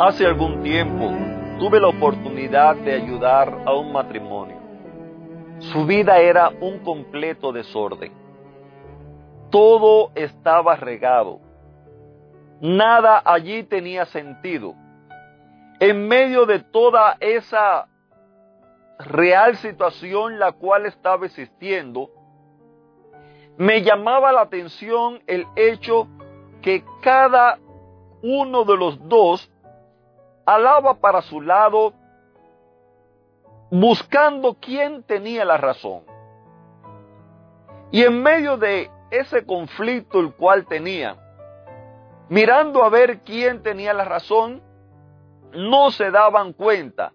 Hace algún tiempo tuve la oportunidad de ayudar a un matrimonio. Su vida era un completo desorden. Todo estaba regado. Nada allí tenía sentido. En medio de toda esa real situación la cual estaba existiendo, me llamaba la atención el hecho que cada uno de los dos alaba para su lado, buscando quién tenía la razón. Y en medio de ese conflicto el cual tenía, mirando a ver quién tenía la razón, no se daban cuenta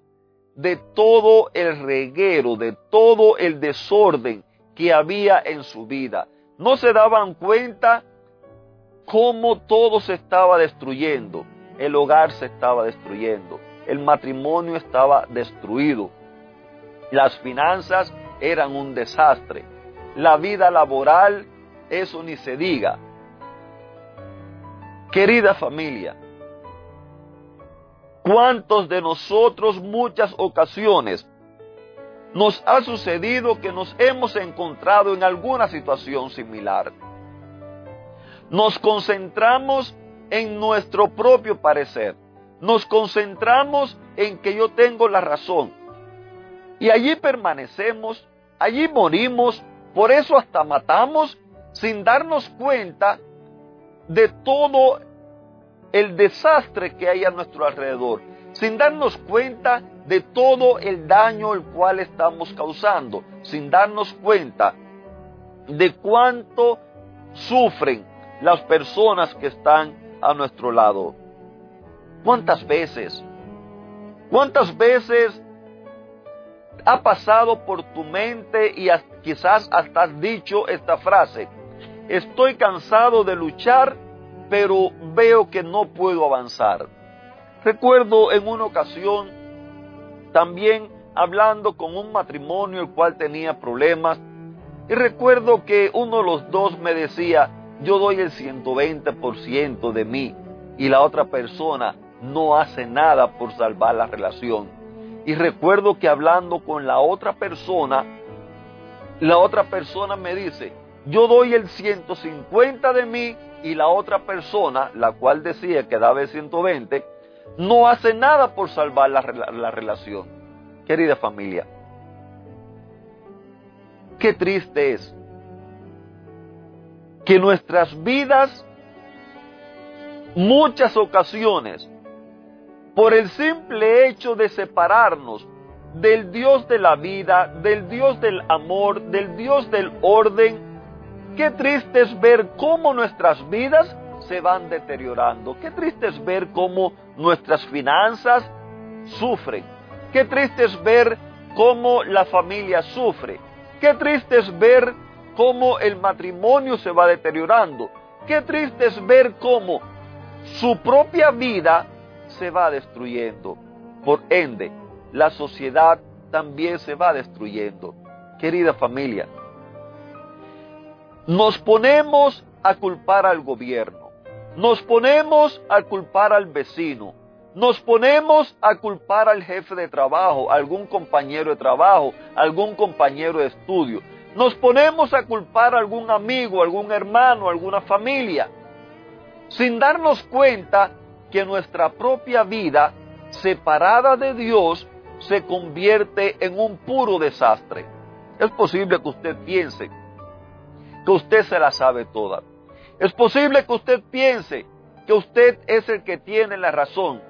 de todo el reguero, de todo el desorden que había en su vida. No se daban cuenta cómo todo se estaba destruyendo el hogar se estaba destruyendo, el matrimonio estaba destruido, las finanzas eran un desastre, la vida laboral, eso ni se diga. Querida familia, ¿cuántos de nosotros muchas ocasiones nos ha sucedido que nos hemos encontrado en alguna situación similar? Nos concentramos en nuestro propio parecer. Nos concentramos en que yo tengo la razón. Y allí permanecemos, allí morimos, por eso hasta matamos sin darnos cuenta de todo el desastre que hay a nuestro alrededor, sin darnos cuenta de todo el daño el cual estamos causando, sin darnos cuenta de cuánto sufren las personas que están a nuestro lado. ¿Cuántas veces? ¿Cuántas veces ha pasado por tu mente y quizás hasta has dicho esta frase? Estoy cansado de luchar, pero veo que no puedo avanzar. Recuerdo en una ocasión también hablando con un matrimonio el cual tenía problemas y recuerdo que uno de los dos me decía, yo doy el 120% de mí y la otra persona no hace nada por salvar la relación. Y recuerdo que hablando con la otra persona, la otra persona me dice, yo doy el 150 de mí y la otra persona, la cual decía que daba el 120, no hace nada por salvar la, la relación. Querida familia, qué triste es que nuestras vidas, muchas ocasiones, por el simple hecho de separarnos del Dios de la vida, del Dios del amor, del Dios del orden, qué triste es ver cómo nuestras vidas se van deteriorando. Qué triste es ver cómo nuestras finanzas sufren. Qué triste es ver cómo la familia sufre. Qué triste es ver cómo el matrimonio se va deteriorando. Qué triste es ver cómo su propia vida se va destruyendo. Por ende, la sociedad también se va destruyendo. Querida familia, nos ponemos a culpar al gobierno, nos ponemos a culpar al vecino, nos ponemos a culpar al jefe de trabajo, algún compañero de trabajo, algún compañero de estudio, nos ponemos a culpar a algún amigo, algún hermano, alguna familia, sin darnos cuenta que nuestra propia vida, separada de Dios, se convierte en un puro desastre. Es posible que usted piense que usted se la sabe toda. Es posible que usted piense que usted es el que tiene la razón.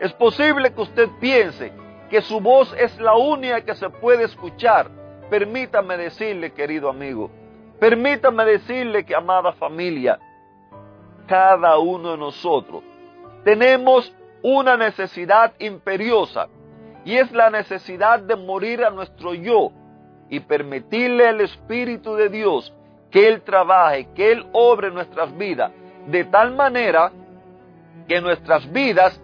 Es posible que usted piense que su voz es la única que se puede escuchar Permítame decirle, querido amigo, permítame decirle que, amada familia, cada uno de nosotros tenemos una necesidad imperiosa y es la necesidad de morir a nuestro yo y permitirle al Espíritu de Dios que Él trabaje, que Él obre nuestras vidas, de tal manera que nuestras vidas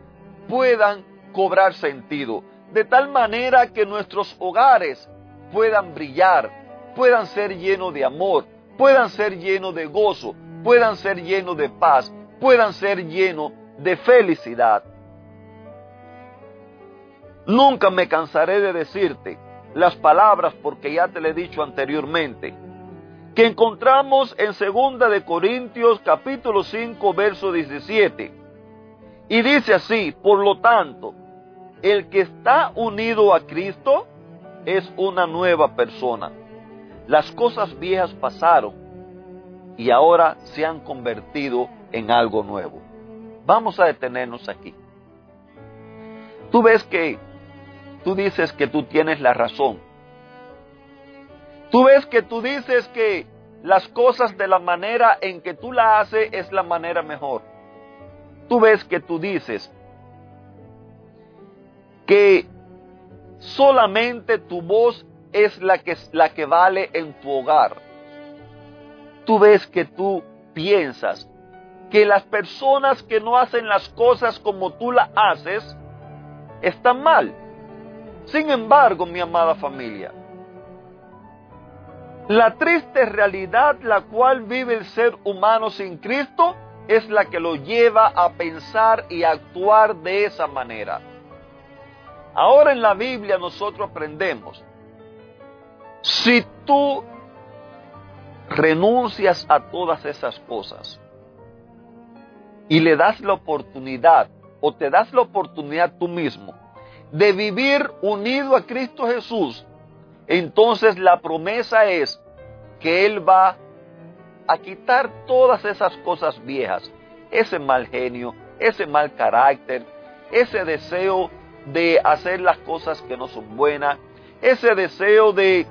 puedan cobrar sentido, de tal manera que nuestros hogares puedan brillar, puedan ser llenos de amor, puedan ser llenos de gozo, puedan ser llenos de paz, puedan ser llenos de felicidad. Nunca me cansaré de decirte las palabras porque ya te le he dicho anteriormente, que encontramos en 2 de Corintios capítulo 5 verso 17. Y dice así, por lo tanto, el que está unido a Cristo es una nueva persona. Las cosas viejas pasaron y ahora se han convertido en algo nuevo. Vamos a detenernos aquí. Tú ves que tú dices que tú tienes la razón. Tú ves que tú dices que las cosas de la manera en que tú la haces es la manera mejor. Tú ves que tú dices que solamente tu voz es la que, la que vale en tu hogar. Tú ves que tú piensas que las personas que no hacen las cosas como tú las haces están mal. Sin embargo, mi amada familia, la triste realidad la cual vive el ser humano sin Cristo es la que lo lleva a pensar y a actuar de esa manera. Ahora en la Biblia nosotros aprendemos, si tú renuncias a todas esas cosas y le das la oportunidad o te das la oportunidad tú mismo de vivir unido a Cristo Jesús, entonces la promesa es que Él va a quitar todas esas cosas viejas, ese mal genio, ese mal carácter, ese deseo de hacer las cosas que no son buenas, ese deseo de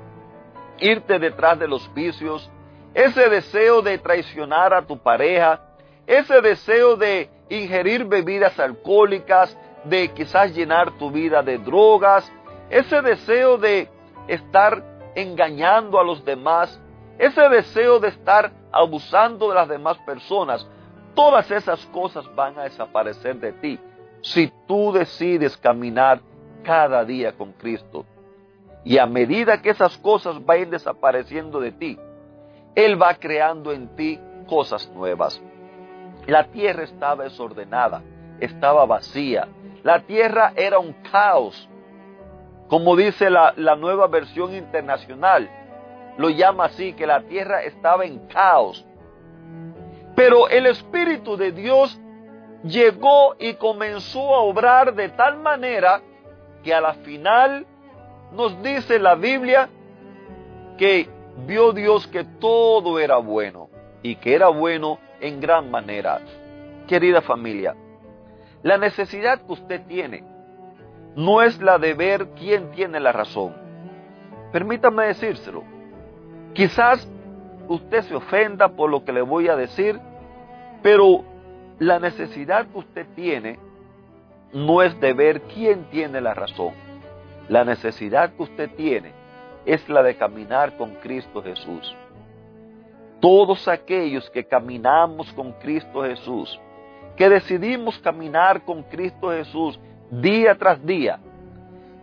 irte detrás de los vicios, ese deseo de traicionar a tu pareja, ese deseo de ingerir bebidas alcohólicas, de quizás llenar tu vida de drogas, ese deseo de estar engañando a los demás, ese deseo de estar abusando de las demás personas, todas esas cosas van a desaparecer de ti si tú decides caminar cada día con Cristo. Y a medida que esas cosas vayan desapareciendo de ti, Él va creando en ti cosas nuevas. La tierra estaba desordenada, estaba vacía, la tierra era un caos. Como dice la, nueva versión internacional, lo llama así, que la tierra estaba en caos. Pero el Espíritu de Dios llegó y comenzó a obrar de tal manera que a la final nos dice la Biblia que vio Dios que todo era bueno y que era bueno en gran manera. Querida familia, la necesidad que usted tiene no es la de ver quién tiene la razón. Permítame decírselo. Quizás usted se ofenda por lo que le voy a decir, pero la necesidad que usted tiene no es de ver quién tiene la razón. La necesidad que usted tiene es la de caminar con Cristo Jesús. Todos aquellos que caminamos con Cristo Jesús, que decidimos caminar con Cristo Jesús día tras día,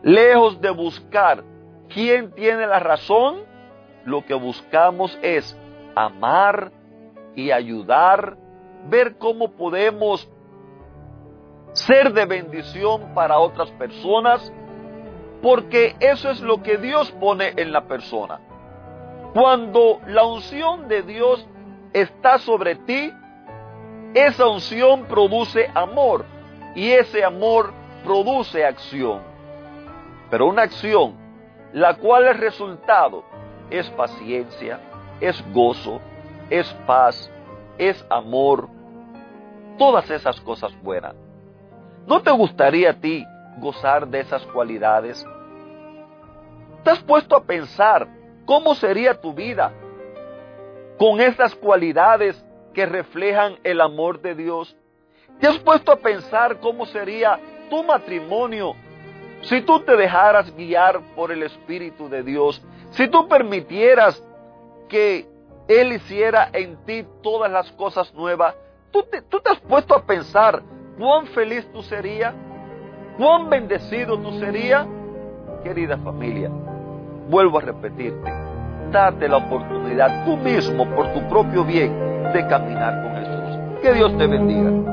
lejos de buscar quién tiene la razón, lo que buscamos es amar y ayudar, ver cómo podemos ser de bendición para otras personas, porque eso es lo que Dios pone en la persona. Cuando la unción de Dios está sobre ti, esa unción produce amor y ese amor produce acción. Pero una acción, la cual el resultado es paciencia, es gozo, es paz, es amor, todas esas cosas buenas. ¿No te gustaría a ti gozar de esas cualidades? ¿Te has puesto a pensar cómo sería tu vida con esas cualidades que reflejan el amor de Dios, ¿Te has puesto a pensar cómo sería tu matrimonio si tú te dejaras guiar por el Espíritu de Dios? Si tú permitieras que Él hiciera en ti todas las cosas nuevas, ¿tú te, tú has puesto a pensar cuán feliz tú serías? ¿Cuán bendecido tú serías? Querida familia, vuelvo a repetirte, date la oportunidad tú mismo por tu propio bien de caminar con Jesús. Que Dios te bendiga.